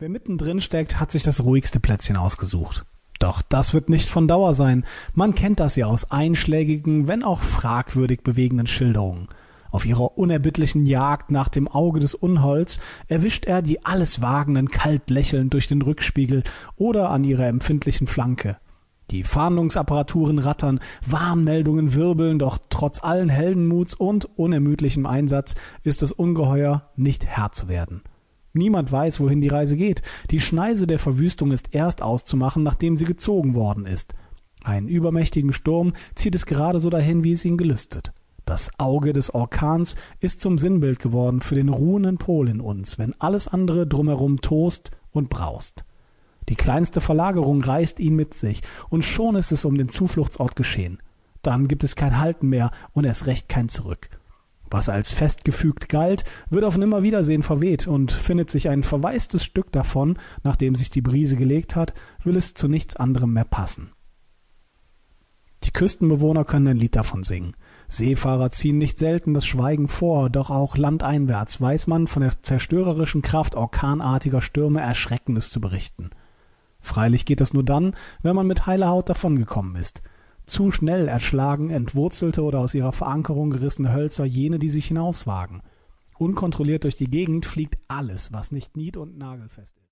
Wer mittendrin steckt, hat sich das ruhigste Plätzchen ausgesucht. Doch das wird nicht von Dauer sein. Man kennt das ja aus einschlägigen, wenn auch fragwürdig bewegenden Schilderungen. Auf ihrer unerbittlichen Jagd nach dem Auge des Unholds erwischt er die alles Wagenden kalt lächelnd durch den Rückspiegel oder an ihrer empfindlichen Flanke. Die Fahndungsapparaturen rattern, Warnmeldungen wirbeln, doch trotz allen Heldenmuts und unermüdlichem Einsatz ist das Ungeheuer nicht Herr zu werden. Niemand weiß, wohin die Reise geht. Die Schneise der Verwüstung ist erst auszumachen, nachdem sie gezogen worden ist. Einen übermächtigen Sturm zieht es gerade so dahin, wie es ihn gelüstet. Das Auge des Orkans ist zum Sinnbild geworden für den ruhenden Pol in uns, wenn alles andere drumherum tost und braust. Die kleinste Verlagerung reißt ihn mit sich, und schon ist es um den Zufluchtsort geschehen. Dann gibt es kein Halten mehr und erst recht kein Zurück. Was als festgefügt galt, wird auf Nimmerwiedersehen verweht und findet sich ein verwaistes Stück davon, nachdem sich die Brise gelegt hat, will es zu nichts anderem mehr passen. Die Küstenbewohner können ein Lied davon singen. Seefahrer ziehen nicht selten das Schweigen vor, doch auch landeinwärts weiß man von der zerstörerischen Kraft orkanartiger Stürme Erschreckendes zu berichten. Freilich geht das nur dann, wenn man mit heiler Haut davongekommen ist. Zu schnell erschlagen entwurzelte oder aus ihrer Verankerung gerissene Hölzer jene, die sich hinauswagen. Unkontrolliert durch die Gegend fliegt alles, was nicht nied- und nagelfest ist.